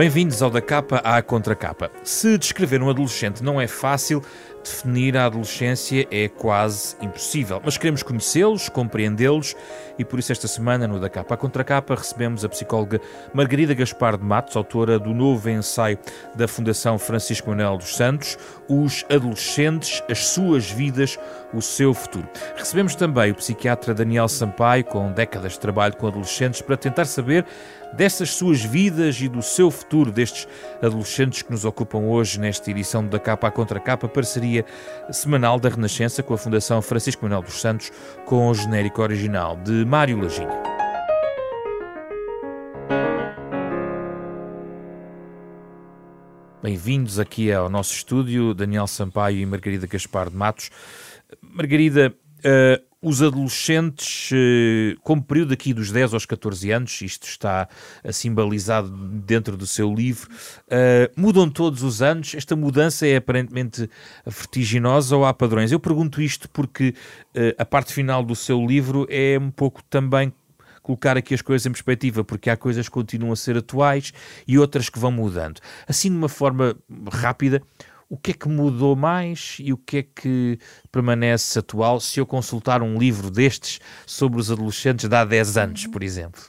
Bem-vindos ao Da Capa à Contracapa. Se descrever um adolescente não é fácil, definir a adolescência é quase impossível. Mas queremos conhecê-los, compreendê-los e por isso esta semana no Da Capa à Contracapa recebemos a psicóloga Margarida Gaspar de Matos, autora do novo ensaio da Fundação Francisco Manuel dos Santos, Os Adolescentes, as Suas Vidas, o Seu Futuro. Recebemos também o psiquiatra Daniel Sampaio, com décadas de trabalho com adolescentes, para tentar saber dessas suas vidas e do seu futuro destes adolescentes que nos ocupam hoje nesta edição da Capa à Contra Capa, parceria semanal da Renascença com a Fundação Francisco Manuel dos Santos, com o genérico original de Mário Lajinha. Bem-vindos aqui ao nosso estúdio, Daniel Sampaio e Margarida Gaspar de Matos. Margarida, uh, os adolescentes, uh, como período aqui dos 10 aos 14 anos, isto está uh, simbalizado dentro do seu livro, mudam todos os anos? Esta mudança é aparentemente vertiginosa ou há padrões? Eu pergunto isto porque a parte final do seu livro é um pouco também colocar aqui as coisas em perspectiva, porque há coisas que continuam a ser atuais e outras que vão mudando. Assim, de uma forma rápida, o que é que mudou mais e o que é que permanece atual se eu consultar um livro destes sobre os adolescentes de há 10 anos, por exemplo?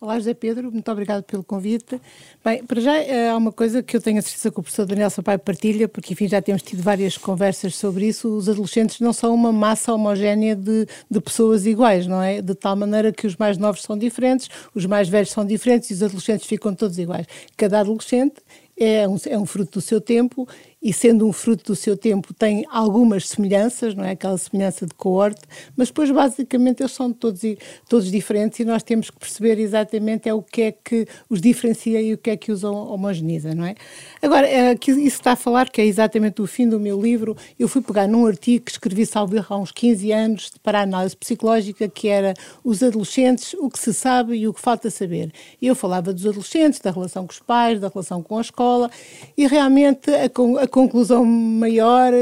Olá, José Pedro, muito obrigado pelo convite. Bem, para já eh, há uma coisa que eu tenho a certeza que o professor Daniel Sampaio partilha, porque enfim já temos tido várias conversas sobre isso. Os adolescentes não são uma massa homogénea de, de pessoas iguais, não é? De tal maneira que os mais novos são diferentes, os mais velhos são diferentes e os adolescentes ficam todos iguais. Cada adolescente é um, é um fruto do seu tempo e sendo um fruto do seu tempo tem algumas semelhanças, não é aquela semelhança de coorte, mas depois basicamente eles são todos, todos diferentes e nós temos que perceber exatamente é o que é que os diferencia e o que é que os homogeneiza, não é? Agora, é, isso está a falar, que é exatamente o fim do meu livro, eu fui pegar num artigo que escrevi, salvo há uns 15 anos, para a análise psicológica, que era os adolescentes, o que se sabe e o que falta saber. Eu falava dos adolescentes, da relação com os pais, da relação com a escola, e realmente a, a conclusão maior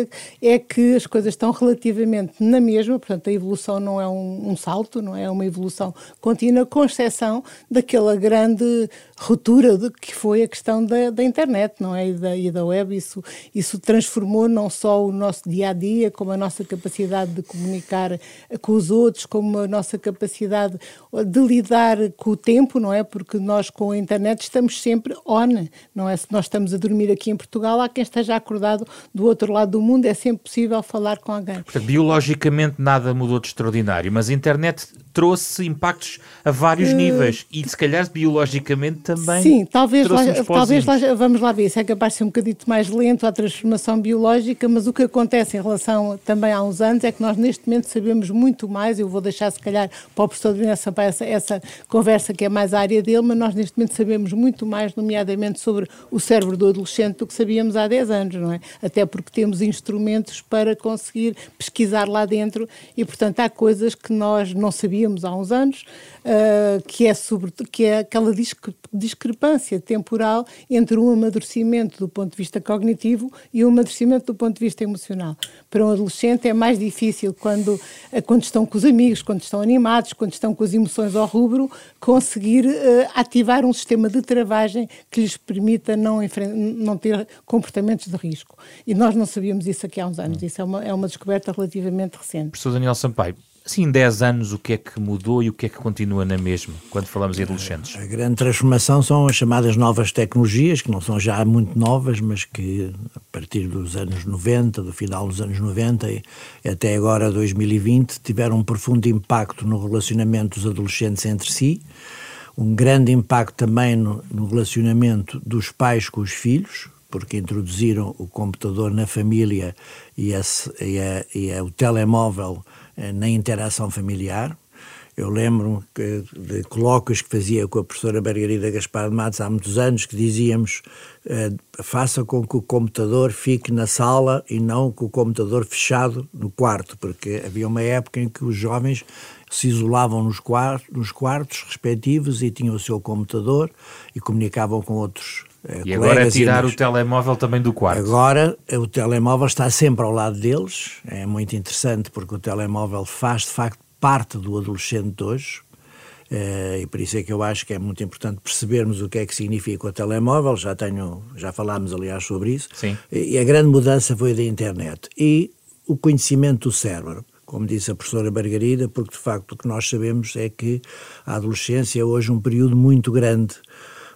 é que as coisas estão relativamente na mesma, portanto, a evolução não é um, um salto, não é? Uma evolução contínua, com exceção daquela grande ruptura de, que foi a questão da, da internet, não é? E da, e da web. Isso, isso transformou não só o nosso dia a dia, como a nossa capacidade de comunicar com os outros, como a nossa capacidade de lidar com o tempo, não é? Porque nós com a internet estamos sempre on, não é? Se nós estamos a dormir aqui em Portugal, há quem esteja acordado do outro lado do mundo, é sempre possível falar com alguém. Portanto, biologicamente nada mudou de extraordinário, mas a internet trouxe impactos a vários uh, níveis e se calhar biologicamente também. Sim, talvez, lá, talvez lá, vamos lá ver, isso é capaz de ser um bocadito mais lento a transformação biológica, mas o que acontece em relação também há uns anos é que nós neste momento sabemos muito mais, eu vou deixar se calhar para o professor Daniel Sampaio essa, essa conversa que é mais a área dele, mas nós neste momento sabemos muito mais, nomeadamente sobre o cérebro do adolescente do que sabíamos há 10 anos, não é? Até porque temos instrumentos para conseguir pesquisar lá dentro e, portanto, há coisas que nós não sabíamos há uns anos, uh, que, é sobre, que é aquela discrepância temporal entre um amadurecimento do ponto de vista cognitivo e um amadurecimento do ponto de vista emocional. Para um adolescente é mais difícil quando, quando estão com os amigos, quando estão animados, quando estão com as emoções ao rubro, conseguir uh, ativar um sistema de travagem que lhes permita não, não ter comportamentos de risco. E nós não sabíamos isso aqui há uns anos. Isso é uma, é uma descoberta relativamente recente. Professor Daniel Sampaio, assim, em 10 anos, o que é que mudou e o que é que continua na mesma, quando falamos em adolescentes? A grande transformação são as chamadas novas tecnologias, que não são já muito novas, mas que a partir dos anos 90, do final dos anos 90 e até agora 2020, tiveram um profundo impacto no relacionamento dos adolescentes entre si, um grande impacto também no, no relacionamento dos pais com os filhos, porque introduziram o computador na família e, esse, e, a, e a, o telemóvel na interação familiar. Eu lembro de colóquios que fazia com a professora Margarida Gaspar de Matos há muitos anos, que dizíamos eh, faça com que o computador fique na sala e não com o computador fechado no quarto, porque havia uma época em que os jovens se isolavam nos quartos, nos quartos respectivos e tinham o seu computador e comunicavam com outros eh, e agora é tirar o telemóvel também do quarto. Agora o telemóvel está sempre ao lado deles. É muito interessante porque o telemóvel faz de facto parte do adolescente de hoje. Uh, e por isso é que eu acho que é muito importante percebermos o que é que significa o telemóvel. Já tenho, já falámos aliás sobre isso. Sim. E a grande mudança foi da internet e o conhecimento do cérebro, como disse a professora Margarida, porque de facto o que nós sabemos é que a adolescência é hoje um período muito grande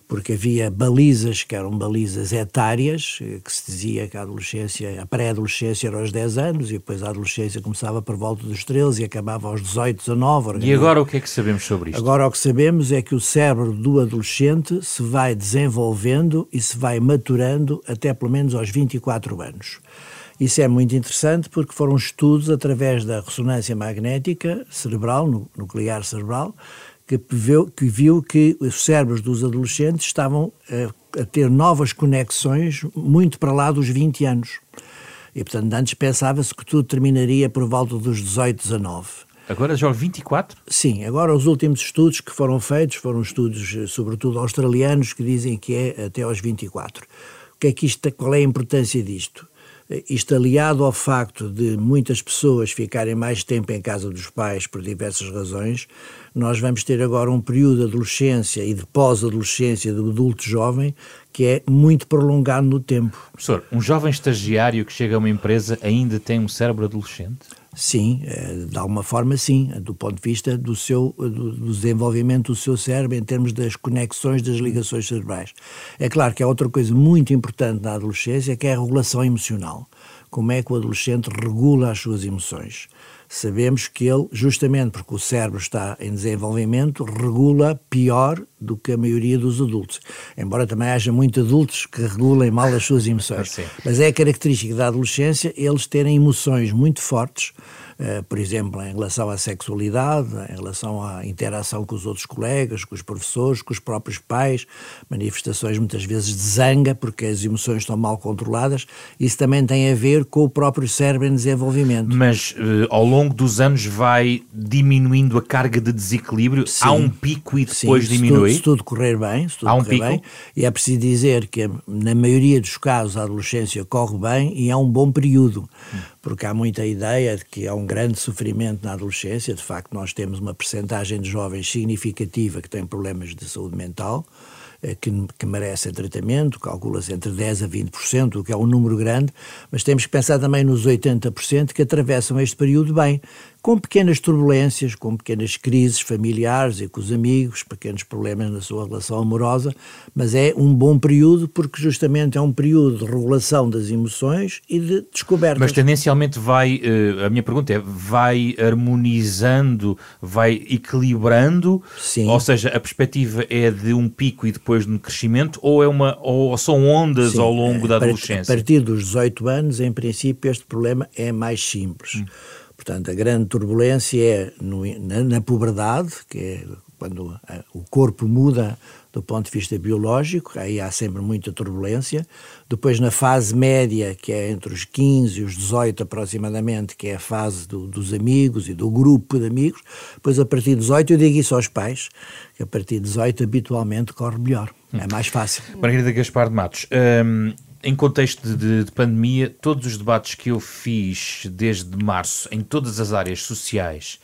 porque havia balizas que eram balizas etárias, eh, que se dizia que a adolescência, a pré-adolescência era aos 10 anos e depois a adolescência começava por volta dos 13 e acabava aos 18, 19. E agora o que é que sabemos sobre isto? Agora o que sabemos é que o cérebro do adolescente se vai desenvolvendo e se vai maturando até pelo menos aos 24 anos. Isso é muito interessante porque foram estudos através da ressonância magnética cerebral, nuclear cerebral, que viu, que viu que os cérebros dos adolescentes estavam a, a ter novas conexões muito para lá dos 20 anos. E, portanto, antes pensava-se que tudo terminaria por volta dos 18, 19. Agora já 24? Sim, agora os últimos estudos que foram feitos foram estudos, eh, sobretudo australianos, que dizem que é até aos 24. O que é que isto, qual é a importância disto? Isto aliado ao facto de muitas pessoas ficarem mais tempo em casa dos pais por diversas razões, nós vamos ter agora um período de adolescência e de pós-adolescência do adulto jovem que é muito prolongado no tempo. Professor, um jovem estagiário que chega a uma empresa ainda tem um cérebro adolescente? Sim, eh, de alguma forma sim, do ponto de vista do seu do desenvolvimento do seu cérebro em termos das conexões das ligações cerebrais. É claro que há outra coisa muito importante na adolescência que é a regulação emocional. Como é que o adolescente regula as suas emoções? sabemos que ele, justamente porque o cérebro está em desenvolvimento, regula pior do que a maioria dos adultos. Embora também haja muitos adultos que regulem mal as suas emoções. Mas é característica da adolescência eles terem emoções muito fortes por exemplo, em relação à sexualidade, em relação à interação com os outros colegas, com os professores, com os próprios pais, manifestações muitas vezes de zanga, porque as emoções estão mal controladas. Isso também tem a ver com o próprio cérebro em desenvolvimento. Mas uh, ao longo dos anos vai diminuindo a carga de desequilíbrio? Sim, Há um pico e depois sim, diminui? Se tudo, se tudo correr bem, se tudo Há um pico? bem, e é preciso dizer que na maioria dos casos a adolescência corre bem e é um bom período. Hum porque há muita ideia de que há um grande sofrimento na adolescência. De facto, nós temos uma percentagem de jovens significativa que têm problemas de saúde mental. Eh, que, que merecem tratamento, calcula-se entre 10% a 20%, o que é um número grande, mas temos que pensar também nos 80% que atravessam este período bem, com pequenas turbulências, com pequenas crises familiares e com os amigos, pequenos problemas na sua relação amorosa, mas é um bom período porque justamente é um período de regulação das emoções e de descoberta. Mas tendencialmente vai, eh, a minha pergunta é, vai harmonizando, vai equilibrando? Sim. Ou seja, a perspectiva é de um pico e depois de um crescimento ou, é uma, ou são ondas Sim. ao longo da adolescência? A partir dos 18 anos, em princípio, este problema é mais simples. Hum Portanto, a grande turbulência é no, na, na puberdade, que é quando o corpo muda do ponto de vista biológico, aí há sempre muita turbulência. Depois, na fase média, que é entre os 15 e os 18 aproximadamente, que é a fase do, dos amigos e do grupo de amigos. Depois, a partir de 18, eu digo isso aos pais, que a partir de 18 habitualmente corre melhor, é mais fácil. Margarida Gaspar de Matos, hum, em contexto de, de, pandemia, todos os debates que eu fiz desde março em todas as áreas sociais,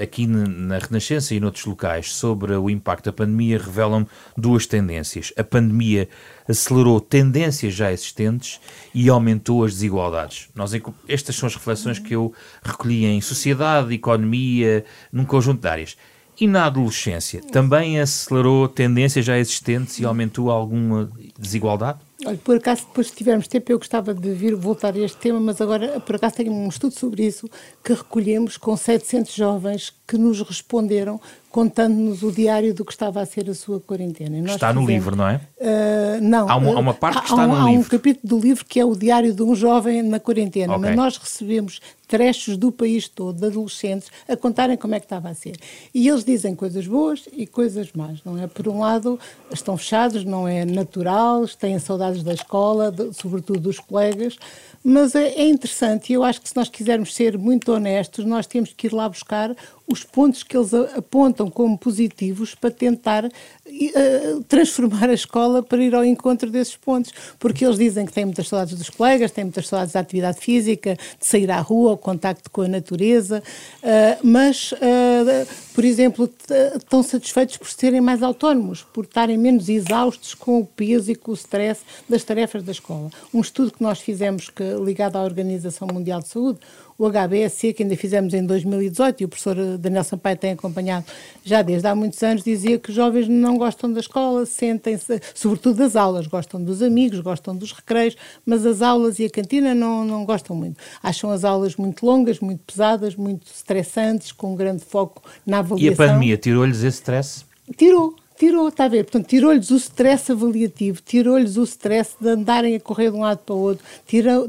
aqui na Renascença e noutros locais, sobre o impacto da pandemia, revelam duas tendências. A pandemia acelerou tendências já existentes e aumentou as desigualdades. Nós, estas são as reflexões que eu recolhi em sociedade, economia, num conjunto de áreas. E na adolescência, também acelerou tendências já existentes e aumentou alguma desigualdade? Olha, por acaso, depois se tivermos tempo, eu gostava de vir voltar a este tema, mas agora, por acaso, tenho um estudo sobre isso que recolhemos com 700 jovens que nos responderam contando-nos o diário do que estava a ser a sua quarentena. está fizemos, no livro, não é? Uh, não. Há uma, há uma parte que está no há livro. Há um capítulo do livro que é o diário de um jovem na quarentena, okay. mas nós recebemos trechos do país todo, de adolescentes, a contarem como é que estava a ser. E eles dizem coisas boas e coisas más, não é? Por um lado, estão fechados, não é natural, têm saudades da escola, de, sobretudo dos colegas, mas é, é interessante e eu acho que se nós quisermos ser muito honestos, nós temos que ir lá buscar os pontos que eles apontam como positivos para tentar uh, transformar a escola para ir ao encontro desses pontos, porque eles dizem que têm muitas saudades dos colegas, têm muitas saudades da atividade física, de sair à rua, o contacto com a natureza, uh, mas, uh, por exemplo, estão satisfeitos por serem mais autónomos, por estarem menos exaustos com o peso e com o stress das tarefas da escola. Um estudo que nós fizemos que, ligado à Organização Mundial de Saúde, o HBSC, que ainda fizemos em 2018, e o professor Daniel Sampaio tem acompanhado já desde há muitos anos, dizia que os jovens não gostam da escola, sentem-se, sobretudo das aulas, gostam dos amigos, gostam dos recreios, mas as aulas e a cantina não, não gostam muito. Acham as aulas muito longas, muito pesadas, muito estressantes, com um grande foco na avaliação. E a pandemia tirou-lhes esse stress? Tirou, tirou, está a ver? Portanto, tirou-lhes o stress avaliativo, tirou-lhes o stress de andarem a correr de um lado para o outro,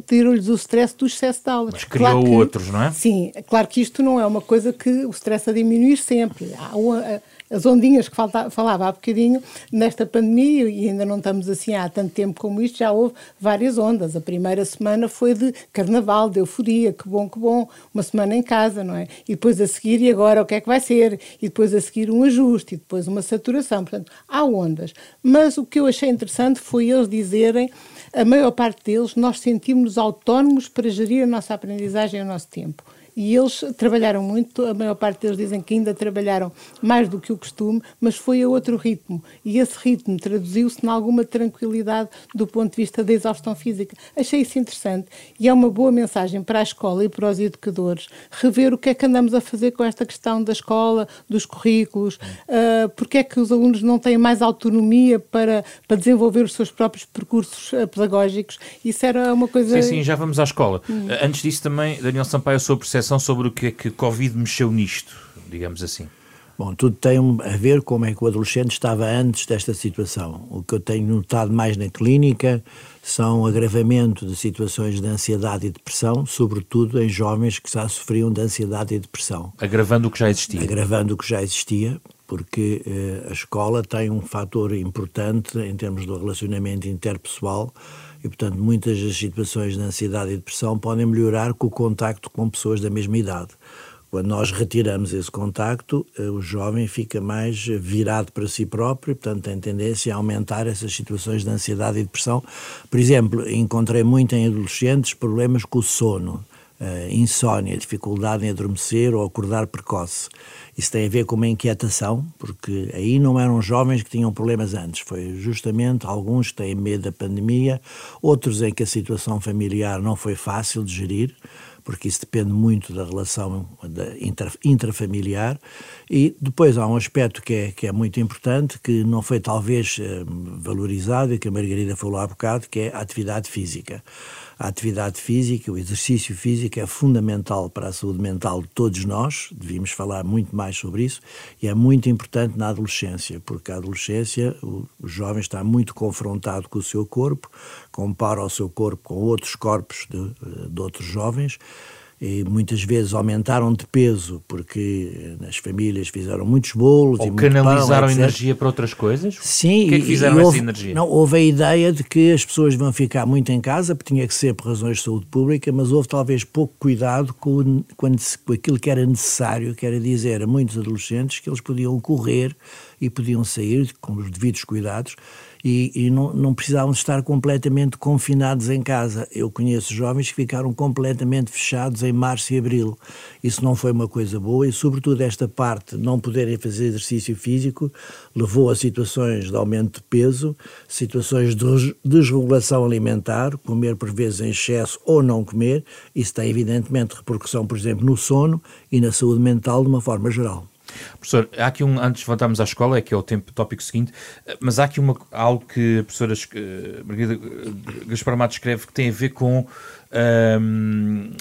tirou-lhes o stress do excesso de aulas. Mas criou claro que, outros, não é? Sim, claro que isto não é uma coisa que o stress a diminuir sempre. Há uma, as ondinhas que falta, falava há bocadinho, nesta pandemia, e ainda não estamos assim há tanto tempo como isto, já houve várias ondas. A primeira semana foi de carnaval, de euforia, que bom, que bom, uma semana em casa, não é? E depois a seguir, e agora o que é que vai ser? E depois a seguir um ajuste, e depois uma saturação. Portanto, há ondas. Mas o que eu achei interessante foi eles dizerem a maior parte deles, nós sentimos-nos autónomos para gerir a nossa aprendizagem e o nosso tempo. E eles trabalharam muito, a maior parte deles dizem que ainda trabalharam mais do que o costume, mas foi a outro ritmo. E esse ritmo traduziu-se em alguma tranquilidade do ponto de vista da exaustão física. Achei isso interessante e é uma boa mensagem para a escola e para os educadores rever o que é que andamos a fazer com esta questão da escola, dos currículos, uh, porque é que os alunos não têm mais autonomia para, para desenvolver os seus próprios percursos uh, pedagógicos. Isso era uma coisa. Sim, sim, já vamos à escola. Hum. Antes disso, também, Daniel Sampaio, a sua percepção sobre o que é que Covid mexeu nisto, digamos assim? Bom, tudo tem a ver como é que o adolescente estava antes desta situação. O que eu tenho notado mais na clínica são agravamento de situações de ansiedade e depressão, sobretudo em jovens que já sofriam de ansiedade e depressão. Agravando o que já existia. Agravando o que já existia, porque eh, a escola tem um fator importante em termos do relacionamento interpessoal e, portanto, muitas das situações de ansiedade e depressão podem melhorar com o contacto com pessoas da mesma idade. Quando nós retiramos esse contacto, eh, o jovem fica mais virado para si próprio, portanto, tem tendência a aumentar essas situações de ansiedade e depressão. Por exemplo, encontrei muito em adolescentes problemas com o sono uh, insónia, dificuldade em adormecer ou acordar precoce. Isso tem a ver com uma inquietação, porque aí não eram jovens que tinham problemas antes, foi justamente alguns que têm medo da pandemia, outros em que a situação familiar não foi fácil de gerir, porque isso depende muito da relação da intrafamiliar. E depois há um aspecto que é, que é muito importante, que não foi talvez eh, valorizado, e que a Margarida falou há bocado, que é a atividade física. A atividade física, o exercício físico é fundamental para a saúde mental de todos nós, devíamos falar muito mais sobre isso, e é muito importante na adolescência, porque a adolescência, o, o jovem está muito confrontado com o seu corpo, compara o seu corpo com outros corpos de, de outros jovens, e muitas vezes aumentaram de peso porque nas famílias fizeram muitos bolos Ou e canalizaram pão, energia para outras coisas? Sim. O que é que fizeram houve, essa energia? Não, houve a ideia de que as pessoas vão ficar muito em casa, porque tinha que ser por razões de saúde pública, mas houve talvez pouco cuidado com, com aquilo que era necessário, que era dizer a muitos adolescentes que eles podiam correr e podiam sair com os devidos cuidados e, e não, não precisavam estar completamente confinados em casa. Eu conheço jovens que ficaram completamente fechados em março e abril. Isso não foi uma coisa boa e, sobretudo, esta parte, não poderem fazer exercício físico, levou a situações de aumento de peso, situações de desregulação alimentar, comer por vezes em excesso ou não comer. Isso tem, evidentemente, repercussão, por exemplo, no sono e na saúde mental de uma forma geral. Professor, há aqui um, antes de voltarmos à escola, é que é o tempo, tópico seguinte, mas há aqui uma, algo que a professora uh, Margarida eh, Gaspar Matos escreve que tem a ver com um,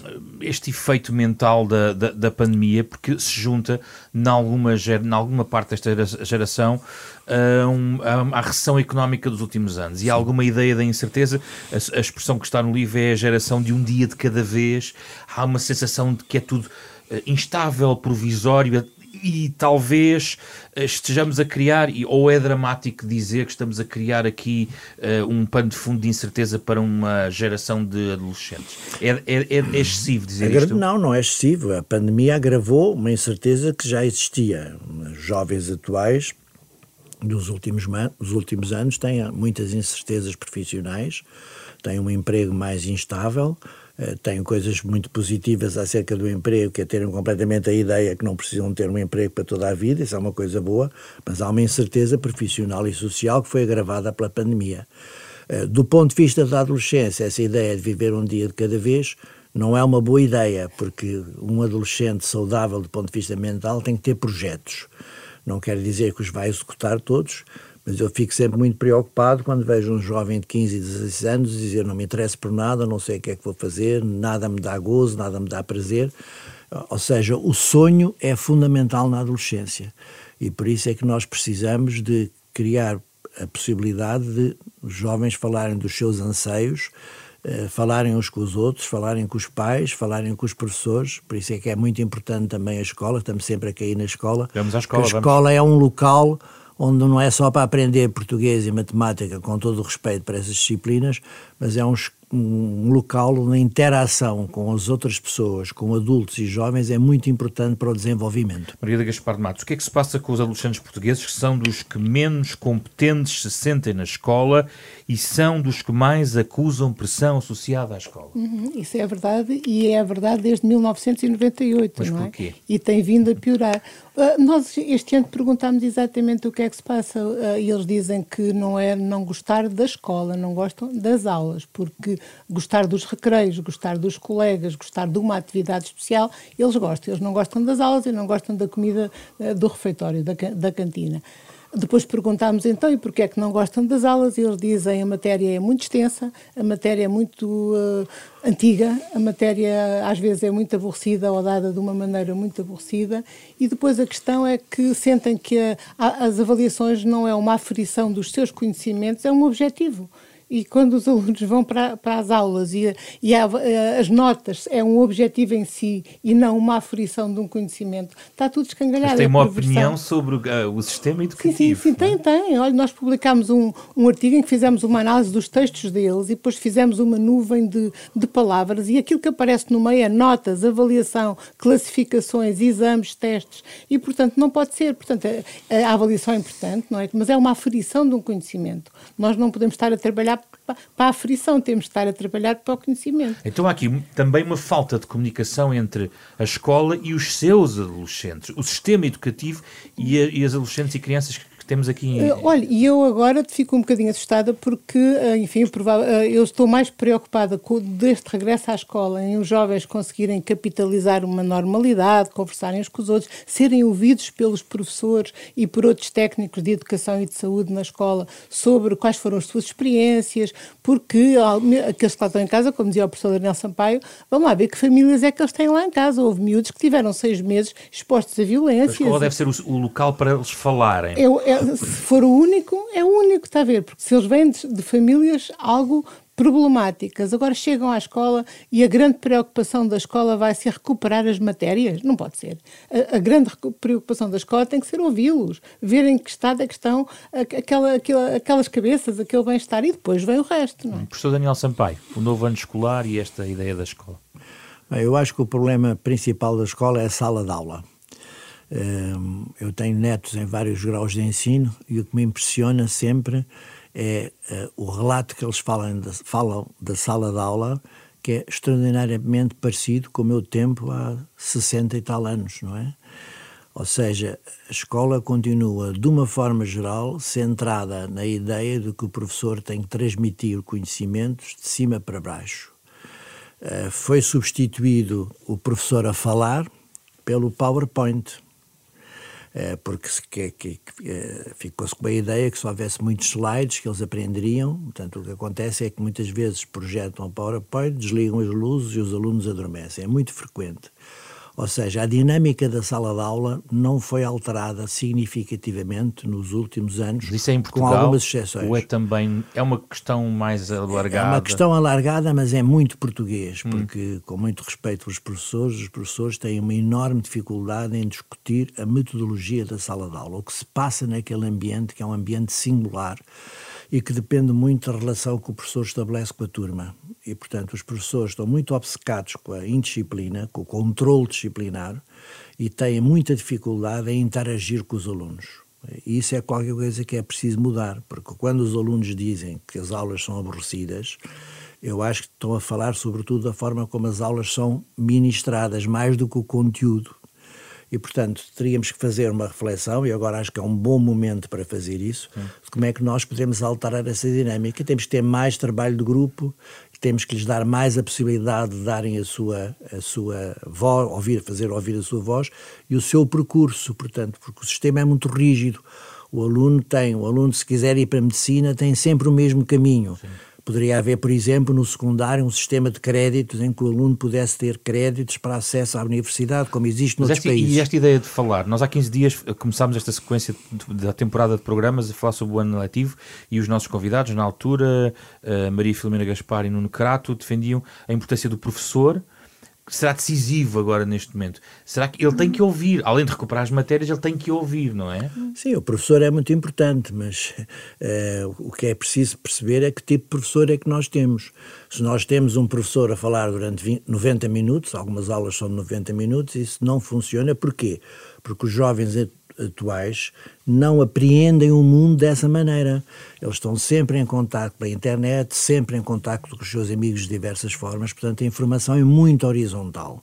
este efeito mental da, da, da, pandemia, porque se junta em alguma, em alguma parte desta geração a, um, a, recessão económica dos últimos anos e há alguma ideia da incerteza. A, a expressão que está no livro é a geração de um dia de cada vez. Há uma sensação de que é tudo eh, instável, provisório, e talvez eh, estejamos a criar, ou é dramático dizer que estamos a criar aqui uh, um pano de fundo de incerteza para uma geração de adolescentes. É, é, é excessivo dizer Agra isto? Não, não é excessivo. A pandemia agravou uma incerteza que já existia. Os jovens atuais dos últimos, dos últimos anos têm muitas incertezas profissionais, têm um emprego mais instável, eh, têm coisas muito positivas acerca do emprego, que é terem completamente a ideia que não precisam ter um emprego para toda a vida, isso é uma coisa boa, mas há uma incerteza profissional e social que foi agravada pela pandemia. Eh, do ponto de vista da adolescência, essa ideia de viver um dia de cada vez não é uma boa ideia, porque um adolescente saudável do ponto de vista mental tem que ter projetos. Não quer dizer que os vai executar todos, mas eu fico sempre muito preocupado quando vejo um jovem de 15 e 16 anos dizer não me interessa por nada, não sei o que é que vou fazer, nada me dá gozo, nada me dá prazer. Ou seja, o sonho é fundamental na adolescência e por isso é que nós precisamos de criar a possibilidade de os jovens falarem dos seus anseios, eh, falarem uns com os outros, falarem com os pais, falarem com os professores. Por isso é que é muito importante também a escola. Estamos sempre a cair na escola. Vamos à escola. A escola vamos. é um local onde não é só para aprender português e matemática, com todo o respeito para essas disciplinas, mas é um, um local onde a interação com as outras pessoas, com adultos e jovens, é muito importante para o desenvolvimento. Maria da Gaspar de Matos, o que é que se passa com os adolescentes portugueses que são dos que menos competentes se sentem na escola e são dos que mais acusam pressão associada à escola? Uhum, isso é verdade e é verdade desde 1998, Mas não é? porquê? E tem vindo a piorar. Uh, nós este ano perguntámos exatamente o que é que se passa uh, e eles dizem que não é não gostar da escola, não gostam das aulas, porque gostar dos recreios, gostar dos colegas, gostar de uma atividade especial, eles gostam. Eles não gostam das aulas e não gostam da comida uh, do refeitório, da, da cantina. Depois perguntámos então e porquê é que não gostam das aulas e eles dizem a matéria é muito extensa, a matéria é muito uh, antiga, a matéria às vezes é muito aborrecida ou dada de uma maneira muito aborrecida e depois a questão é que sentem que a, a, as avaliações não é uma aferição dos seus conhecimentos, é um objetivo e quando os alunos vão para, para as aulas e, e a, as notas é um objetivo em si e não uma aferição de um conhecimento, está tudo escangalhado. Mas tem uma opinião sobre uh, o sistema educativo? Sim, sim, sim tem, tem. Olha, nós publicámos um, um artigo em que fizemos uma análise dos textos deles e depois fizemos uma nuvem de, de palavras e aquilo que aparece no meio é notas, avaliação, classificações, exames, testes e, portanto, não pode ser. Portanto, a, a avaliação é importante, não é? Mas é uma aferição de um conhecimento. Nós não podemos estar a trabalhar para a aflição, temos de estar a trabalhar para o conhecimento. Então há aqui também uma falta de comunicação entre a escola e os seus adolescentes, o sistema educativo e, a, e as adolescentes e crianças que temos aqui em... Uh, olha, e eu agora fico um bocadinho assustada porque, uh, enfim, uh, eu estou mais preocupada com, deste regresso à escola, em os jovens conseguirem capitalizar uma normalidade, conversarem uns com os outros, serem ouvidos pelos professores e por outros técnicos de educação e de saúde na escola sobre quais foram as suas experiências, porque aqueles que lá estão em casa, como dizia o professor Daniel Sampaio, vamos lá ver que famílias é que eles têm lá em casa. Houve miúdos que tiveram seis meses expostos a violência. A escola deve ser o, o local para eles falarem. É, é, se for o único, é o único, está a ver? Porque se eles vêm de, de famílias algo problemáticas, agora chegam à escola e a grande preocupação da escola vai ser recuperar as matérias? Não pode ser. A, a grande preocupação da escola tem que ser ouvi-los, ver em que estado é que estão aquela, aquela, aquelas cabeças, aquele bem-estar e depois vem o resto. Não é? Professor Daniel Sampaio, o novo ano escolar e esta ideia da escola. Bem, eu acho que o problema principal da escola é a sala de aula. Eu tenho netos em vários graus de ensino e o que me impressiona sempre é uh, o relato que eles falam da, falam da sala de aula, que é extraordinariamente parecido com o meu tempo há 60 e tal anos, não é? Ou seja, a escola continua, de uma forma geral, centrada na ideia de que o professor tem que transmitir conhecimentos de cima para baixo. Uh, foi substituído o professor a falar pelo PowerPoint eh, porque que, que, eh, ficou-se com a ideia que se houvesse muitos slides que eles aprenderiam. Portanto, o que acontece é que muitas vezes projetam o PowerPoint, desligam as luzes e os alunos adormecem. É muito frequente. Ou seja, a dinâmica da sala de aula não foi alterada significativamente nos últimos anos, Isso é em Portugal, com algumas exceções. Ou é também é uma questão mais alargada? É uma questão alargada, mas é muito português, hum. porque, com muito respeito pelos professores, os professores têm uma enorme dificuldade em discutir a metodologia da sala de aula, o que se passa naquele ambiente, que é um ambiente singular e que depende muito da relação que o professor estabelece com a turma. E, portanto, os professores estão muito obcecados com a indisciplina, com o controle disciplinar e têm muita dificuldade em interagir com os alunos. E isso é qualquer coisa que é preciso mudar, porque quando os alunos dizem que as aulas são aborrecidas, eu acho que estão a falar sobretudo da forma como as aulas são ministradas, mais do que o conteúdo. E, portanto, teríamos que fazer uma reflexão, e agora acho que é um bom momento para fazer isso, Sim. de como é que nós podemos alterar essa dinâmica. Temos que ter mais trabalho de grupo, temos que lhes dar mais a possibilidade de darem a sua, a sua voz, ouvir, fazer ouvir a sua voz e o seu percurso, portanto, porque o sistema é muito rígido. O aluno tem, o aluno se quiser ir para a medicina tem sempre o mesmo caminho. Sim Poderia haver, por exemplo, no secundário, um sistema de créditos em que o aluno pudesse ter créditos para acesso à universidade, como existe noutros esta, países. E esta ideia de falar, nós há 15 dias começámos esta sequência da temporada de programas a falar sobre o ano letivo e os nossos convidados, na altura, Maria Filomena Gaspar e Nuno Crato, defendiam a importância do professor será decisivo agora neste momento? Será que ele tem que ouvir, além de recuperar as matérias, ele tem que ouvir, não é? Sim, o professor é muito importante, mas uh, o que é preciso perceber é que tipo de professor é que nós temos. Se nós temos um professor a falar durante 20, 90 minutos, algumas aulas são de 90 minutos, isso não funciona. Porquê? Porque os jovens atuais não apreendem o mundo dessa maneira. Eles estão sempre em contato pela internet, sempre em contato com os seus amigos de diversas formas, portanto a informação é muito horizontal.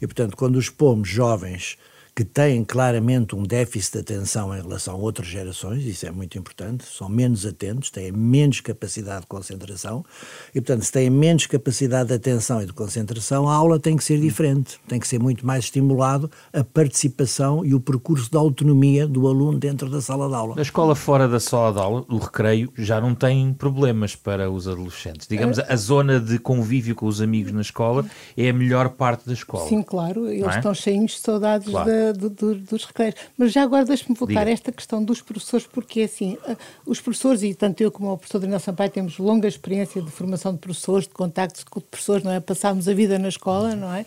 E portanto, quando os pomos jovens que têm claramente um déficit de atenção em relação a outras gerações, isso é muito importante, são menos atentos, têm menos capacidade de concentração, e portanto, se têm menos capacidade de atenção e de concentração, a aula tem que ser diferente, tem que ser muito mais estimulado a participação e o percurso da autonomia do aluno dentro da sala de aula. Na escola fora da sala de aula, o recreio já não tem problemas para os adolescentes. Digamos, a zona de convívio com os amigos na escola é a melhor parte da escola. Sim, claro, eles é? estão cheios de saudades claro. da do, do, dos recreios. Mas já agora deixe-me voltar Diga. a esta questão dos professores, porque assim, eh, os professores, e tanto eu como o professor Daniel Sampaio temos longa experiência de formação de professores, de contactos com professores, não é? Passámos a vida na escola, não é?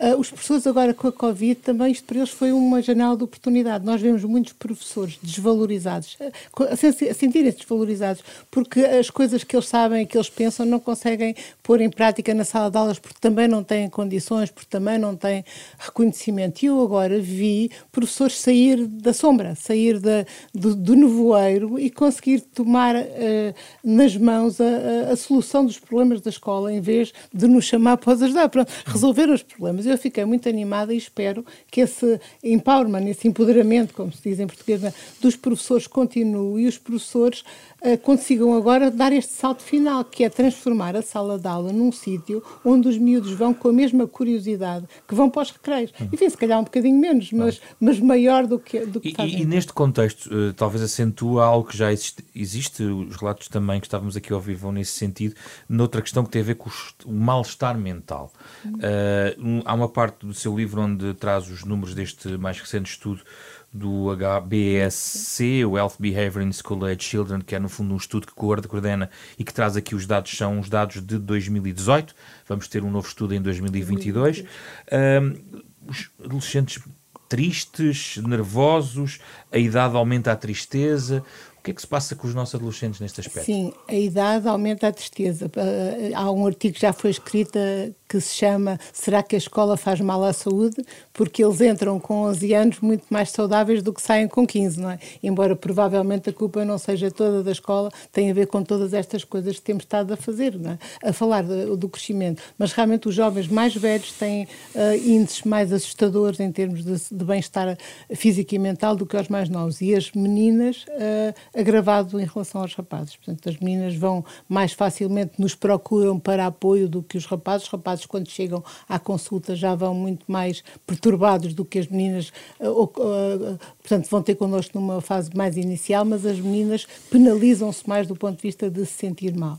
Uh, os professores agora com a Covid também isto para eles foi uma janela de oportunidade. Nós vemos muitos professores desvalorizados, uh, a, sentirem-se desvalorizados, porque as coisas que eles sabem que eles pensam não conseguem pôr em prática na sala de aulas porque também não têm condições, porque também não têm reconhecimento. E eu agora vi professores sair da sombra, sair da, do, do nevoeiro e conseguir tomar uh, nas mãos a, a, a, solução dos problemas da escola em vez de nos chamar para os ajudar, para resolver os problemas eu fiquei muito animada e espero que esse empowerment, esse empoderamento, como se diz em português, né, dos professores continue e os professores uh, consigam agora dar este salto final, que é transformar a sala de aula num sítio onde os miúdos vão com a mesma curiosidade que vão para os recreios. Hum. Enfim, se calhar um bocadinho menos, mas, mas maior do que, do que e, e, neste contexto, uh, talvez acentua algo que já existe, existe, os relatos também que estávamos aqui a ouvir vão nesse sentido, noutra questão que tem a ver com o mal-estar mental. Uh, um, há uma parte do seu livro onde traz os números deste mais recente estudo do HBSC, o Health Behavior in School Age Children, que é no fundo um estudo que coordena e que traz aqui os dados, são os dados de 2018. Vamos ter um novo estudo em 2022. Um, os adolescentes tristes, nervosos, a idade aumenta a tristeza. O que é que se passa com os nossos adolescentes neste aspecto? Sim, a idade aumenta a tristeza. Há um artigo que já foi escrito que se chama Será que a escola faz mal à saúde? Porque eles entram com 11 anos muito mais saudáveis do que saem com 15, não é? Embora provavelmente a culpa não seja toda da escola, tem a ver com todas estas coisas que temos estado a fazer, não é? A falar do, do crescimento. Mas realmente os jovens mais velhos têm uh, índices mais assustadores em termos de, de bem-estar físico e mental do que os mais novos. E as meninas, uh, agravado em relação aos rapazes. Portanto, as meninas vão mais facilmente, nos procuram para apoio do que os rapazes. Os rapazes rapazes, quando chegam à consulta, já vão muito mais perturbados do que as meninas, eh, ou, uh, portanto, vão ter connosco numa fase mais inicial, mas as meninas penalizam-se mais do ponto de vista de se sentir mal.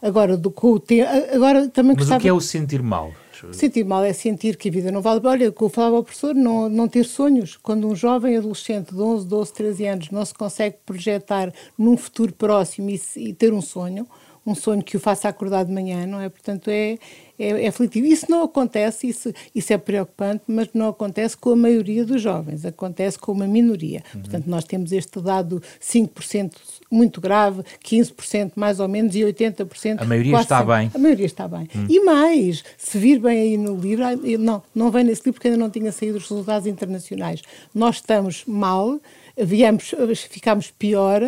Agora, do, com o tempo, agora também Mas gostava... o que é o sentir mal? Sentir mal é sentir que a vida não vale. Olha, eu falava ao professor, não, não ter sonhos. Quando um jovem adolescente de 11, 12, 13 anos não se consegue projetar num futuro próximo e, e ter um sonho, um sonho que o faça acordar de manhã, não é? Portanto, é, é, é aflitivo. Isso não acontece, isso, isso é preocupante, mas não acontece com a maioria dos jovens, acontece com uma minoria. Uhum. Portanto, nós temos este dado 5% muito grave, 15% mais ou menos e 80%. A maioria está sempre. bem. A maioria está bem. Uhum. E mais, se vir bem aí no livro, não, não vem nesse livro porque ainda não tinha saído os resultados internacionais. Nós estamos mal viemos, ficámos pior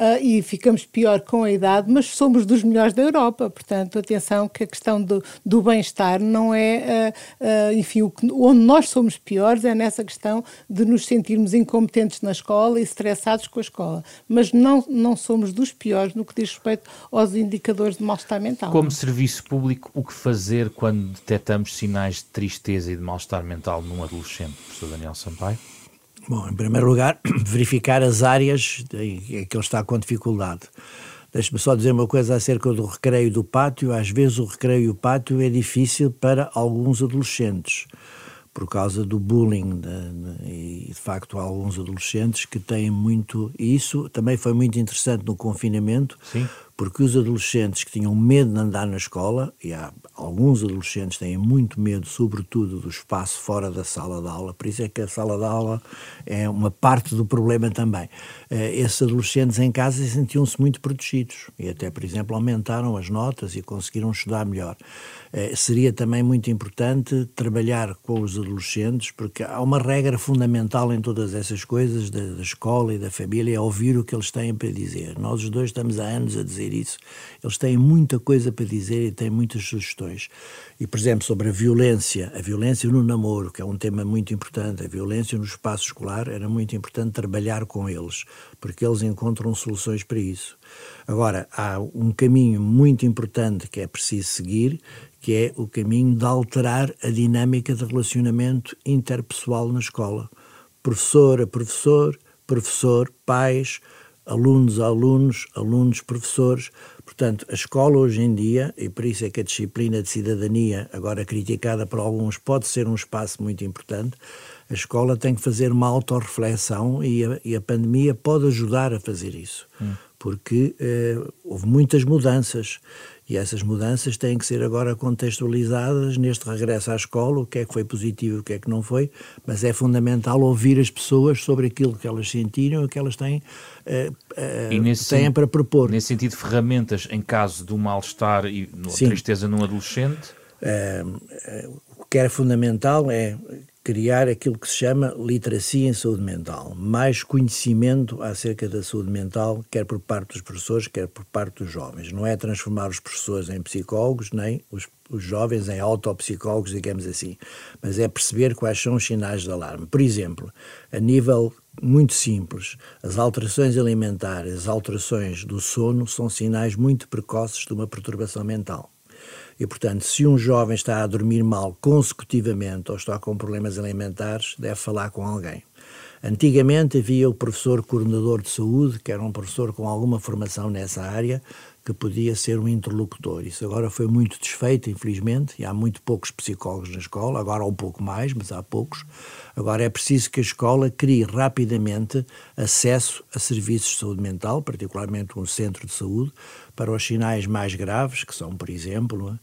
uh, e ficamos pior com a idade, mas somos dos melhores da Europa. Portanto, atenção que a questão do, do bem-estar não é, uh, uh, enfim, o onde nós somos piores é nessa questão de nos sentirmos incompetentes na escola e estressados com a escola. Mas não, não somos dos piores no que diz respeito aos indicadores de mal-estar mental. Como serviço público, o que fazer quando detectamos sinais de tristeza e de mal-estar mental num adolescente, professor Daniel Sampaio? Bom, em primeiro lugar, verificar as áreas em que ele está com dificuldade. Deixe-me só dizer uma coisa acerca do recreio do pátio. Às vezes o recreio do pátio é difícil para alguns adolescentes, por causa do bullying. De, de, e, de facto, há alguns adolescentes que têm muito... E isso também foi muito interessante no confinamento, Sim. Porque os adolescentes que tinham medo de andar na escola, e há alguns adolescentes têm muito medo, sobretudo, do espaço fora da sala de aula, por isso é que a sala de aula é uma parte do problema também. Uh, esses adolescentes em casa sentiam-se muito protegidos e até, por exemplo, aumentaram as notas e conseguiram estudar melhor. Uh, seria também muito importante trabalhar com os adolescentes, porque há uma regra fundamental em todas essas coisas, da, da escola e da família, é ouvir o que eles têm para dizer. Nós os dois estamos há anos a dizer isso. Eles têm muita coisa para dizer e têm muitas sugestões. E, por exemplo, sobre a violência, a violência no namoro, que é um tema muito importante, a violência no espaço escolar, era muito importante trabalhar com eles, porque eles encontram soluções para isso. Agora, há um caminho muito importante que é preciso seguir, que é o caminho de alterar a dinâmica de relacionamento interpessoal na escola. Professor a professor, professor, pais, alunos a alunos, alunos, professores, Portanto, a escola hoje em dia, e por isso é que a disciplina de cidadania, agora criticada por alguns, pode ser um espaço muito importante, a escola tem que fazer uma autorreflexão e a, e a pandemia pode ajudar a fazer isso. Hum. Porque eh, houve muitas mudanças e essas mudanças têm que ser agora contextualizadas neste regresso à escola, o que é que foi positivo e o que é que não foi, mas é fundamental ouvir as pessoas sobre aquilo que elas sentiram e o que elas têm, uh, uh, têm para propor. Nesse sentido, ferramentas em caso do mal-estar e no, tristeza num adolescente? Uh, o que era fundamental é criar aquilo que se chama literacia em saúde mental, mais conhecimento acerca da saúde mental, quer por parte dos professores, quer por parte dos jovens. Não é transformar os professores em psicólogos, nem os, os jovens em autopsicólogos, digamos assim, mas é perceber quais são os sinais de alarme. Por exemplo, a nível muito simples, as alterações alimentares, as alterações do sono são sinais muito precoces de uma perturbação mental. E, portanto, se um jovem está a dormir mal consecutivamente ou está com problemas alimentares, deve falar com alguém. Antigamente havia o professor coordenador de saúde, que era um professor com alguma formação nessa área, que podia ser um interlocutor. Isso agora foi muito desfeito, infelizmente, e há muito poucos psicólogos na escola, agora há um pouco mais, mas há poucos. Agora é preciso que a escola crie rapidamente acesso a serviços de saúde mental, particularmente um centro de saúde, para os sinais mais graves, que são, por exemplo,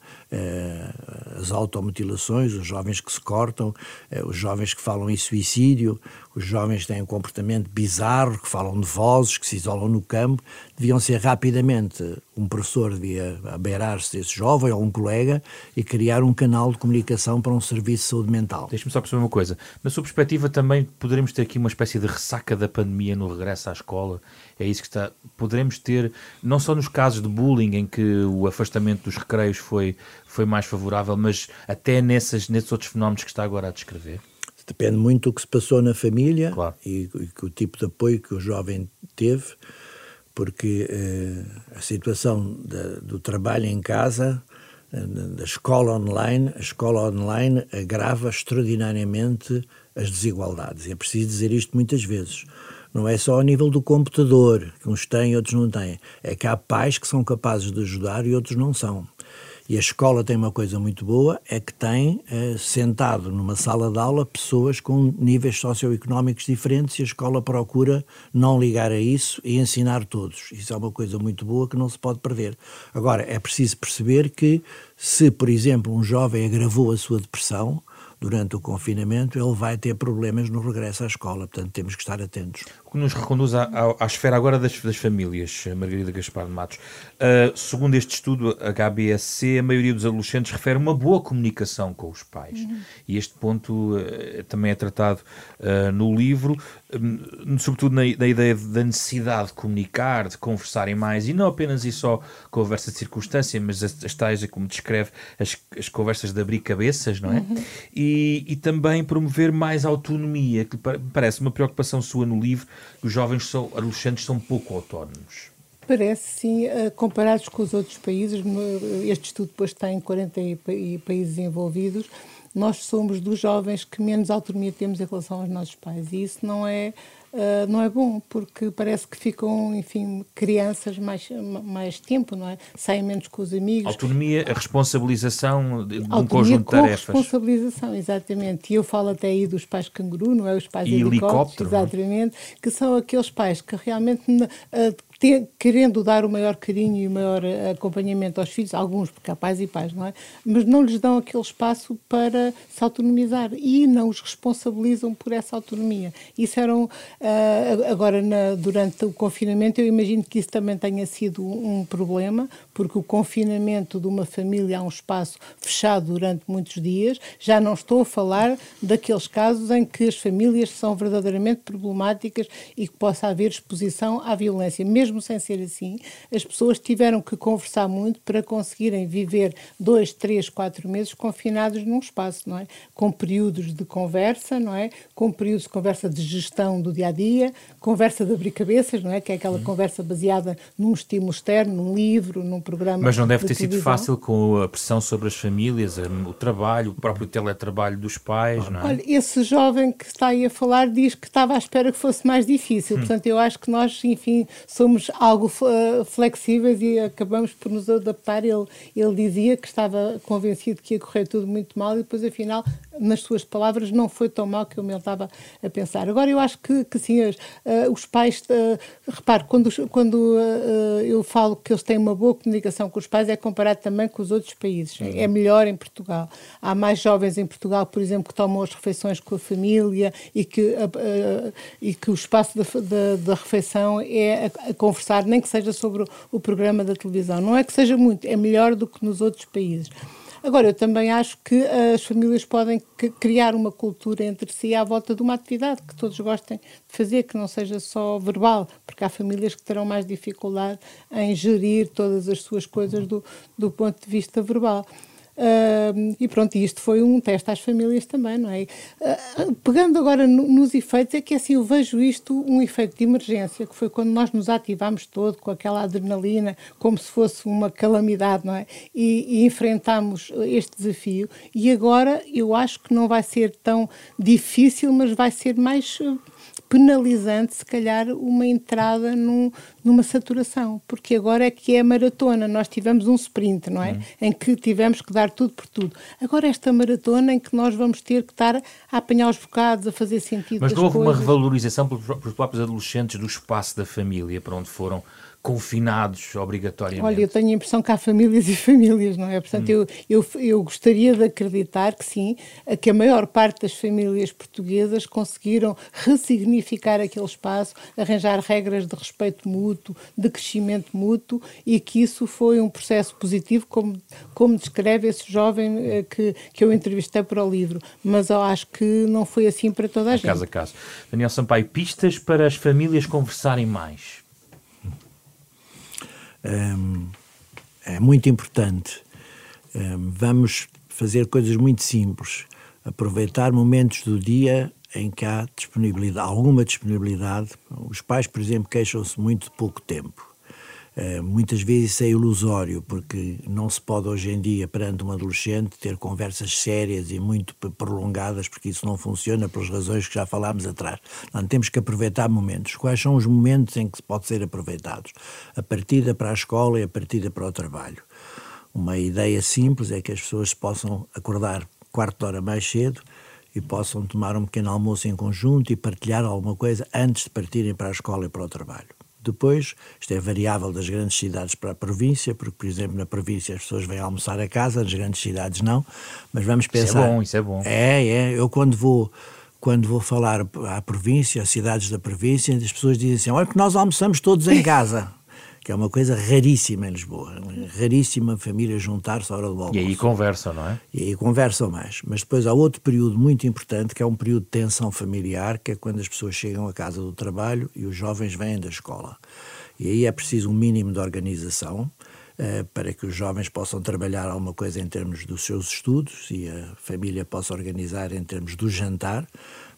as automutilações, os jovens que se cortam, eh, os jovens que falam em suicídio, os jovens que têm um comportamento bizarro, que falam de vozes, que se isolam no campo, deviam ser rapidamente, um professor devia beirar-se desse jovem ou um colega e criar um canal de comunicação para um serviço de saúde mental. Deixe-me só perceber uma coisa. Na sua perspectiva também poderemos ter aqui uma espécie de ressaca da pandemia no regresso à escola? É isso que está... Poderemos ter, não só nos casos de bullying em que o afastamento dos recreios foi, foi mais favorável, mas até nessas, nesses outros fenómenos que está agora a descrever? Depende muito do que se passou na família claro. e, e o tipo de apoio que o jovem teve, porque eh, a situação da, do trabalho em casa, eh, da escola online, a escola online agrava extraordinariamente as desigualdades. É preciso dizer isto muitas vezes. Não é só ao nível do computador, que uns têm e outros não têm. É que há pais que são capazes de ajudar e outros não são. E a escola tem uma coisa muito boa, é que tem eh, sentado numa sala de aula pessoas com níveis socioeconómicos diferentes e a escola procura não ligar a isso e ensinar todos. Isso é uma coisa muito boa que não se pode perder. Agora, é preciso perceber que se, por exemplo, um jovem agravou a sua depressão, durante o confinamento, ele vai ter problemas no regresso à escola. Portanto, temos que estar atentos. O que nos reconduz à, à, à esfera agora das, das, famílias, Margarida Gaspar de Matos. Uh, segundo este estudo HBSC, a maioria dos adolescentes refere uma boa comunicação com os pais. Uhum. E este ponto uh, também é tratado uh, no livro, um, sobretudo na, na, ideia da necessidade de comunicar, de conversarem mais, e não apenas e só conversa de circunstância, mas as, as tais, como descreve, as, as conversas de abrir cabeças, não é? Uhum. E, e também promover mais autonomia, que parece uma preocupação sua no livro, os jovens são, adolescentes são pouco autónomos. Parece, sim, eh, comparados com os outros países, este estudo depois está em 40 países envolvidos, nós somos dos jovens que menos autonomia temos em relação aos nossos pais. E isso não é uh, não é bom, porque parece que ficam, enfim, crianças mais, mais tempo, não é? Saem menos com os amigos. Autonomia, a responsabilização de, de um conjunto de tarefas. responsabilização, exatamente. E eu falo até aí dos pais canguru, não é? Os pais e helicóptero. É? Exatamente, que são aqueles pais que realmente uh, querendo dar o maior carinho e o maior eh, acompanhamento aos filhos, alguns, porque há pais e pais, não é? Mas não lhes dão aquele espaço para se autonomizar e não os responsabilizam por essa autonomia. Isso eram, uh, agora, na, durante o confinamento, eu imagino que isso também tenha sido um problema, porque o confinamento de uma família a um espaço fechado durante muitos dias, já não estou a falar daqueles casos em que as famílias são verdadeiramente problemáticas e que possa haver exposição à violência. Mesmo sem ser assim, as pessoas tiveram que conversar muito para conseguirem viver dois, três, quatro meses confinados num espaço, não é? Com períodos de conversa, não é? Com períodos de conversa de gestão do dia a dia, conversa de abrir cabeças, não é? Que é aquela uhum. conversa baseada num estímulo externo, num livro, num programa. Mas não deve de ter sido fácil com a pressão sobre as famílias, o trabalho, o próprio teletrabalho dos pais, não é? Olha, esse jovem que está aí a falar diz que estava à espera que fosse mais difícil. Hum. Portanto, eu acho que nós, enfim, somos algo uh, flexíveis e acabamos por nos adaptar. Ele, ele dizia que estava convencido que ia correr tudo muito mal e depois, afinal, nas suas palavras, não foi tão mal como ele estava a pensar. Agora, eu acho que, que sim, os, uh, os pais, uh, repare, quando, quando uh, eu falo que eles têm uma boa comunicação com os pais, é comparado também com os outros países. Uhum. É melhor em Portugal. Há mais jovens em Portugal, por exemplo, que tomam as refeições com a família e que, e que o espaço da, da, da refeição é a, a, conversar, nem que seja sobre o, o programa da televisão. Não é que seja muito, é melhor do que nos outros países. Agora, eu também acho que as famílias podem criar uma cultura entre si à volta de uma atividade que todos gostem de fazer, que não seja só verbal, porque há famílias que terão mais dificuldade em gerir todas as suas coisas do, do ponto de vista verbal. Uh, e pronto, isto foi um teste às famílias também, não é? Uh, pegando agora no, nos efeitos, é que assim eu vejo isto um efeito de emergência, que foi quando nós nos ativámos todo com aquela adrenalina, como se fosse uma calamidade, não é? E, e enfrentámos este desafio. E agora eu acho que não vai ser tão difícil, mas vai ser mais penalizante, se calhar, uma entrada num, numa saturação, porque agora é que é maratona. Nós tivemos um sprint, não é? Uhum. Em que tivemos que dar tudo por tudo. Agora, esta maratona em que nós vamos ter que estar a apanhar os bocados, a fazer sentido. Mas não houve coisas. uma revalorização pelos próprios adolescentes do espaço da família para onde foram confinados obrigatoriamente. Olha, eu tenho a impressão que há famílias e famílias, não é? Portanto, hum. eu, eu, eu gostaria de acreditar que sim, que a maior parte das famílias portuguesas conseguiram ressignificar aquele espaço, arranjar regras de respeito mútuo, de crescimento mútuo e que isso foi um processo positivo, como, como descreve esse jovem eh, que, que eu entrevistei para o livro. Mas eu acho que não foi assim para toda a, a gente. Caso a caso. Daniel Sampaio, pistas para as famílias conversarem mais é muito importante. vamos fazer coisas muito simples. Aproveitar momentos do dia em que há disponibilidade, alguma disponibilidade. Os pais, por exemplo, queixam-se muito de pouco tempo. Eh, muitas vezes é ilusório, porque não se pode hoje em dia, perante um adolescente, ter conversas sérias e muito prolongadas, porque isso não funciona pelas razões que já falámos atrás. Não, temos que aproveitar momentos. Quais são os momentos em que pode ser aproveitados? A partida para a escola e a partida para o trabalho. Uma ideia simples é que as pessoas possam acordar quarto de hora mais cedo e possam tomar um pequeno almoço em conjunto e partilhar alguma coisa antes de partirem para a escola e para o trabalho depois. Isto é variável das grandes cidades para a província, porque, por exemplo, na província as pessoas vêm almoçar a casa, nas grandes cidades não. Mas vamos pensar. Isso é bom, isso é bom. É, é. Eu quando vou quando vou falar à província, às cidades da província, as pessoas dizem assim: olha, que nós almoçamos todos em casa. Que é uma coisa raríssima em Lisboa. Raríssima família juntar-se à hora do almoço. E aí conversam, não é? E aí conversam mais. Mas depois há outro período muito importante, que é um período de tensão familiar, que é quando as pessoas chegam à casa do trabalho e os jovens vêm da escola. E aí é preciso um mínimo de organização uh, para que os jovens possam trabalhar alguma coisa em termos dos seus estudos e a família possa organizar em termos do jantar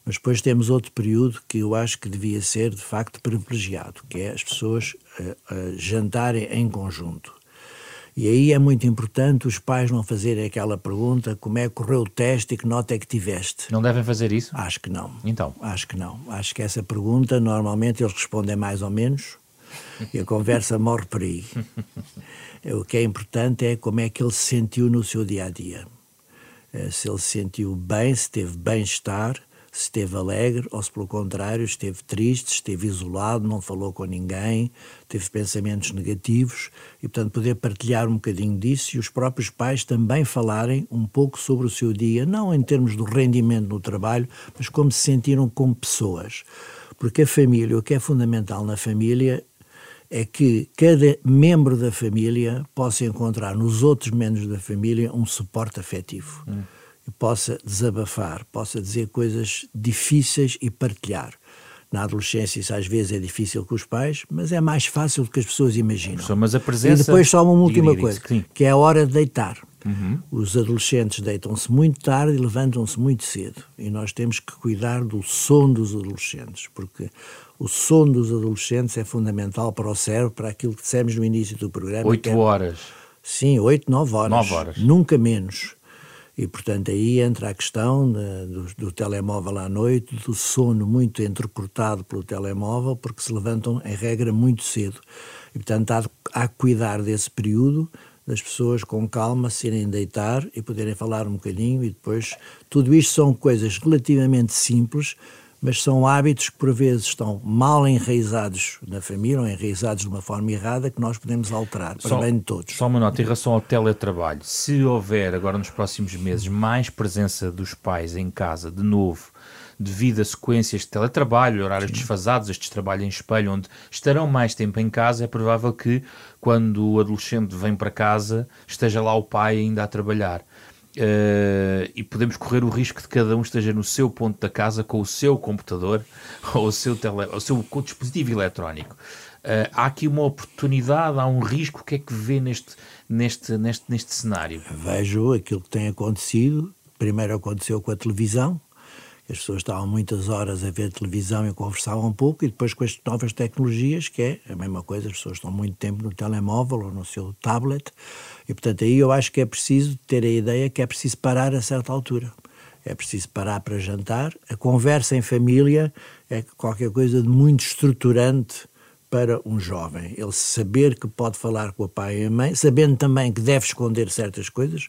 mas depois temos outro período que eu acho que devia ser, de facto, privilegiado, que é as pessoas jantarem em conjunto. E aí é muito importante os pais não fazerem aquela pergunta como é que correu o teste e que nota é que tiveste. Não devem fazer isso? Acho que não. Então? Acho que não. Acho que essa pergunta, normalmente, eles respondem mais ou menos e a conversa morre por aí. o que é importante é como é que ele se sentiu no seu dia-a-dia. -dia. Eh, se ele se sentiu bem, se teve bem-estar, se esteve alegre ou se, pelo contrário, esteve triste, esteve isolado, não falou com ninguém, teve pensamentos negativos e, portanto, poder partilhar um bocadinho disso e os próprios pais também falarem um pouco sobre o seu dia, não em termos do rendimento no trabalho, mas como se sentiram como pessoas. Porque a família, o que é fundamental na família é que cada membro da família possa encontrar nos outros membros da família um suporte afetivo. Hum possa desabafar, possa dizer coisas difíceis e partilhar. Na adolescência isso às vezes é difícil com os pais, mas é mais fácil do que as pessoas imaginam. Mas a presença... E depois só uma última coisa, que é a hora de deitar. Uhum. Os adolescentes deitam-se muito tarde e levantam-se muito cedo. E nós temos que cuidar do sono dos adolescentes, porque o sono dos adolescentes é fundamental para o cérebro, para aquilo que dissemos no início do programa. Oito é... horas. Sim, oito, nove horas. Nove horas. Nunca menos. E, portanto, aí entra a questão de, do, do, telemóvel à noite, do sono muito entrecortado pelo telemóvel, porque se levantam, em regra, muito cedo. E, portanto, há, há que cuidar desse período, das pessoas com calma se irem deitar e poderem falar um bocadinho e depois. Tudo isto são coisas relativamente simples, mas são hábitos que por vezes estão mal enraizados na família ou enraizados de uma forma errada que nós podemos alterar para só, bem de todos. Só uma nota em relação ao teletrabalho. Se houver agora nos próximos meses mais presença dos pais em casa, de novo, devido a sequências de teletrabalho, horários Sim. desfasados, estes trabalhos em espelho, onde estarão mais tempo em casa, é provável que quando o adolescente vem para casa esteja lá o pai ainda a trabalhar. Uh, e podemos correr o risco de cada um esteja no seu ponto da casa com o seu computador ou o seu, tele, o seu dispositivo eletrónico. Uh, há aqui uma oportunidade, há um risco. O que é que vê neste, neste, neste, neste cenário? Vejo aquilo que tem acontecido. Primeiro aconteceu com a televisão, as pessoas estavam muitas horas a ver televisão e conversavam um pouco, e depois com as novas tecnologias, que é a mesma coisa, as pessoas estão muito tempo no telemóvel ou no seu tablet, e portanto aí eu acho que é preciso ter a ideia que é preciso parar a certa altura. É preciso parar para jantar. A conversa em família é qualquer coisa de muito estruturante para um jovem. Ele saber que pode falar com o pai e a mãe, sabendo também que deve esconder certas coisas,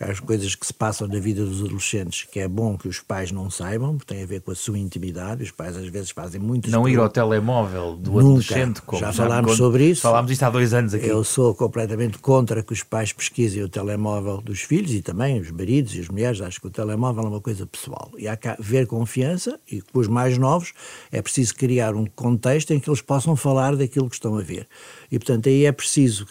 as coisas que se passam na vida dos adolescentes, que é bom que os pais não saibam, porque tem a ver com a sua intimidade. Os pais às vezes fazem muitas Não ir ao telemóvel do Nunca. adolescente, como já falámos sobre isso. Falámos isto há dois anos aqui. Eu sou completamente contra que os pais pesquisem o telemóvel dos filhos e também os maridos e as mulheres. Acho que o telemóvel é uma coisa pessoal. E há que haver confiança, e com os mais novos é preciso criar um contexto em que eles possam falar daquilo que estão a ver. E, portanto, aí é preciso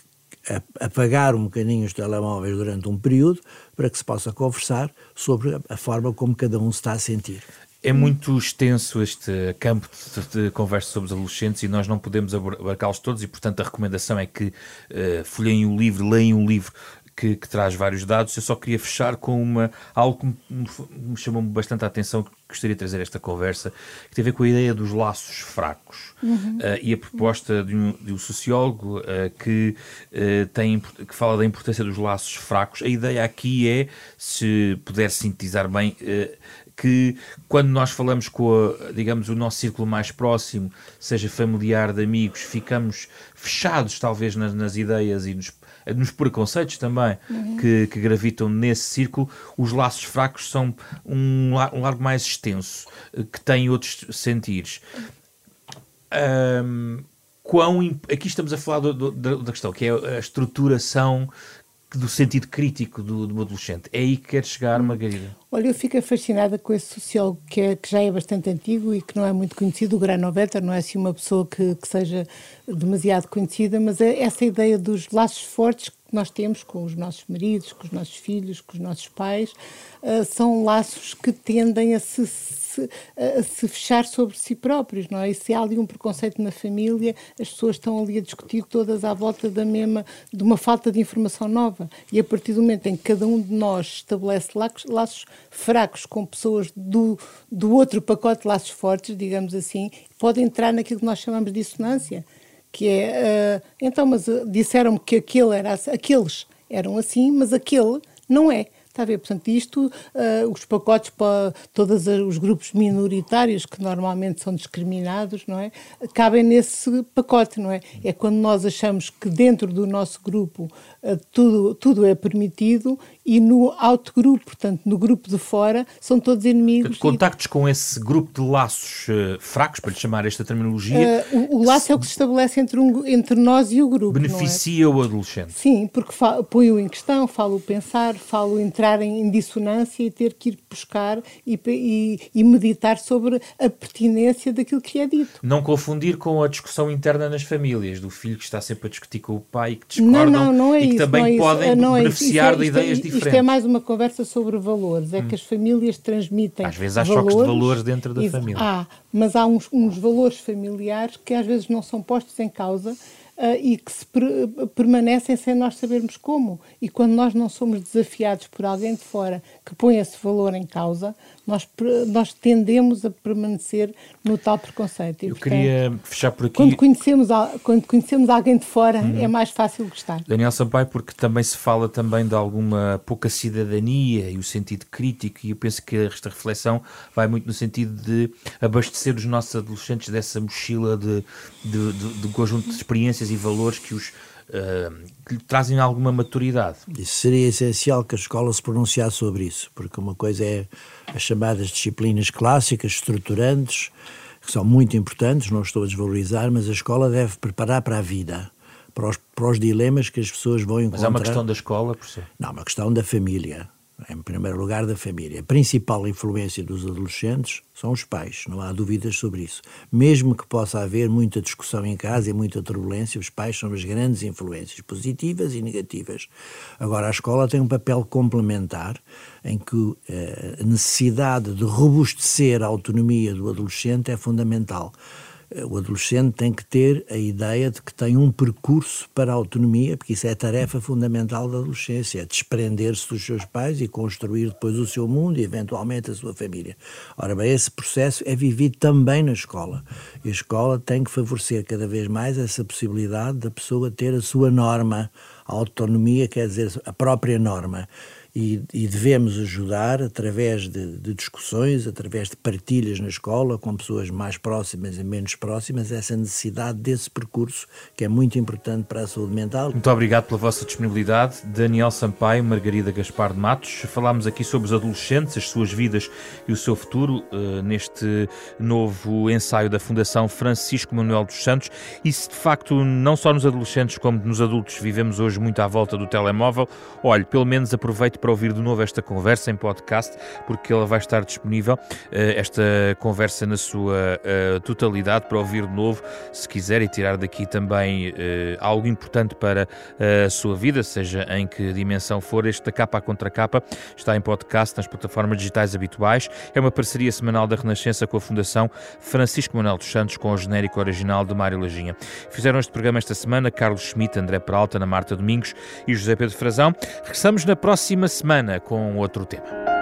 apagar um bocadinho os telemóveis durante um período para que se possa conversar sobre a forma como cada um se está a sentir. É muito extenso este campo de, de conversa sobre os adolescentes e nós não podemos abarcá-los todos e, portanto, a recomendação é que uh, folheiem o livro, leiam o livro que, que, traz vários dados. Eu só queria fechar com uma, algo que me, me chamou bastante a atenção, que gostaria de trazer esta conversa, que tem a ver com a ideia dos laços fracos. Uhum. Uh, e a proposta de um, de um sociólogo uh, que, uh, tem, que fala da importância dos laços fracos. A ideia aqui é, se puder sintetizar bem, que quando nós falamos com, a, digamos, o nosso círculo mais próximo, seja familiar, de amigos, ficamos fechados talvez nas, nas ideias e nos nos preconceitos também uhum. que, que, gravitam nesse círculo, os laços fracos são um, um largo mais extenso, eh, que tem outros sentires. Um, quão. Aqui estamos a falar do, do, da questão, que é a estruturação do sentido crítico do, do adolescente. É aí que quer chegar, Margarida? Olha, eu fico fascinada com esse sociólogo que, é, que já é bastante antigo e que não é muito conhecido, o Granovetter, não é assim uma pessoa que, que seja demasiado conhecida, mas é essa ideia dos laços fortes que nós temos com os nossos maridos, com os nossos filhos, com os nossos pais, uh, são laços que tendem a se se, a, se fechar sobre si próprios, não é? E se há ali um preconceito na família, as pessoas estão ali a discutir todas à volta da mesma, de uma falta de informação nova. E a partir do momento em que cada um de nós estabelece laços, fracos com pessoas do, do outro pacote de laços fortes, digamos assim, pode entrar naquilo que nós chamamos de dissonância, que é, uh, então, mas uh, disseram-me que aquele era, aqueles eram assim, mas aquele não é. Está a ver? Portanto, isto, uh, os pacotes para todos os grupos minoritários que normalmente são discriminados, não é? Cabem nesse pacote, não é? É quando nós achamos que dentro do nosso grupo tudo, tudo é permitido e no autogrupo, portanto, no grupo de fora, são todos inimigos. Contactos e... com esse grupo de laços uh, fracos, para lhe chamar esta terminologia. Uh, o, o, laço se... é o que se estabelece entre, um, entre nós e o grupo. É? Beneficia é? o adolescente. Sim, porque põe-o em questão, fala o pensar, fala o entrar em, em, dissonância e ter que ir buscar e, e, e meditar sobre a pertinência daquilo que é dito. Não confundir com a discussão interna nas famílias, do filho que está sempre a discutir com o pai e que discordam não, não, não é e que também é podem não é beneficiar é, de ideias diferentes isto é mais uma conversa sobre valores. É hum. que as famílias transmitem. Às vezes há valores, choques de valores dentro da família. Há, mas há uns, uns valores familiares que às vezes não são postos em causa uh, e que se per, permanecem sem nós sabermos como. E quando nós não somos desafiados por alguém de fora que põe esse valor em causa, nós, nós tendemos a permanecer no tal preconceito. E, Eu portanto, queria fechar por aqui. Quando conhecemos, quando conhecemos alguém de fora, uhum. é mais fácil gostar. Daniel Sampaio, porque também se fala também de alguma pouca cidadania e o sentido crítico, e eu penso que esta reflexão vai muito no sentido de abastecer os nossos adolescentes dessa mochila de, de, de, de conjunto de experiências e valores que os que lhe trazem alguma maturidade. Isso seria essencial que a escola se pronunciasse sobre isso, porque uma coisa é as chamadas disciplinas clássicas, estruturantes, que são muito importantes, não estou a desvalorizar, mas a escola deve preparar para a vida, para os, para os dilemas que as pessoas vão encontrar. Mas é uma questão da escola, si? Não, é uma questão da família em primeiro lugar, da família. A principal influência dos adolescentes são os pais, não há dúvidas sobre isso. Mesmo que possa haver muita discussão em casa e muita turbulência, os pais são as grandes influências, positivas e negativas. Agora, a escola tem um papel complementar em que eh, a necessidade de robustecer a autonomia do adolescente é fundamental o adolescente tem que ter a ideia de que tem um percurso para a autonomia, porque isso é a tarefa fundamental da adolescência, é desprender-se dos seus pais e construir depois o seu mundo e eventualmente a sua família. Ora bem, esse processo é vivido também na escola. E a escola tem que favorecer cada vez mais essa possibilidade da pessoa ter a sua norma, a autonomia, quer dizer, a própria norma e, e devemos ajudar através de, de, discussões, através de partilhas na escola com pessoas mais próximas e menos próximas, essa necessidade desse percurso que é muito importante para a saúde mental. Muito obrigado pela vossa disponibilidade. Daniel Sampaio, Margarida Gaspar de Matos, falámos aqui sobre os adolescentes, as suas vidas e o seu futuro uh, neste novo ensaio da Fundação Francisco Manuel dos Santos. E se de facto não só nos adolescentes como nos adultos vivemos hoje muito à volta do telemóvel, olhe, pelo menos aproveite para para ouvir de novo esta conversa em podcast, porque ela vai estar disponível, eh, esta conversa na sua eh, totalidade, para ouvir de novo, se quiser, e tirar daqui também eh, algo importante para a sua vida, seja em que dimensão for. Este capa contra capa está em podcast nas plataformas digitais habituais. É uma parceria semanal da Renascença com a Fundação Francisco Manuel dos Santos, com o genérico original de Mário Lajinha. Fizeram este programa esta semana Carlos Schmidt, André Peralta, Ana Marta Domingos e José Pedro Frazão. Regressamos na próxima semana com outro tema.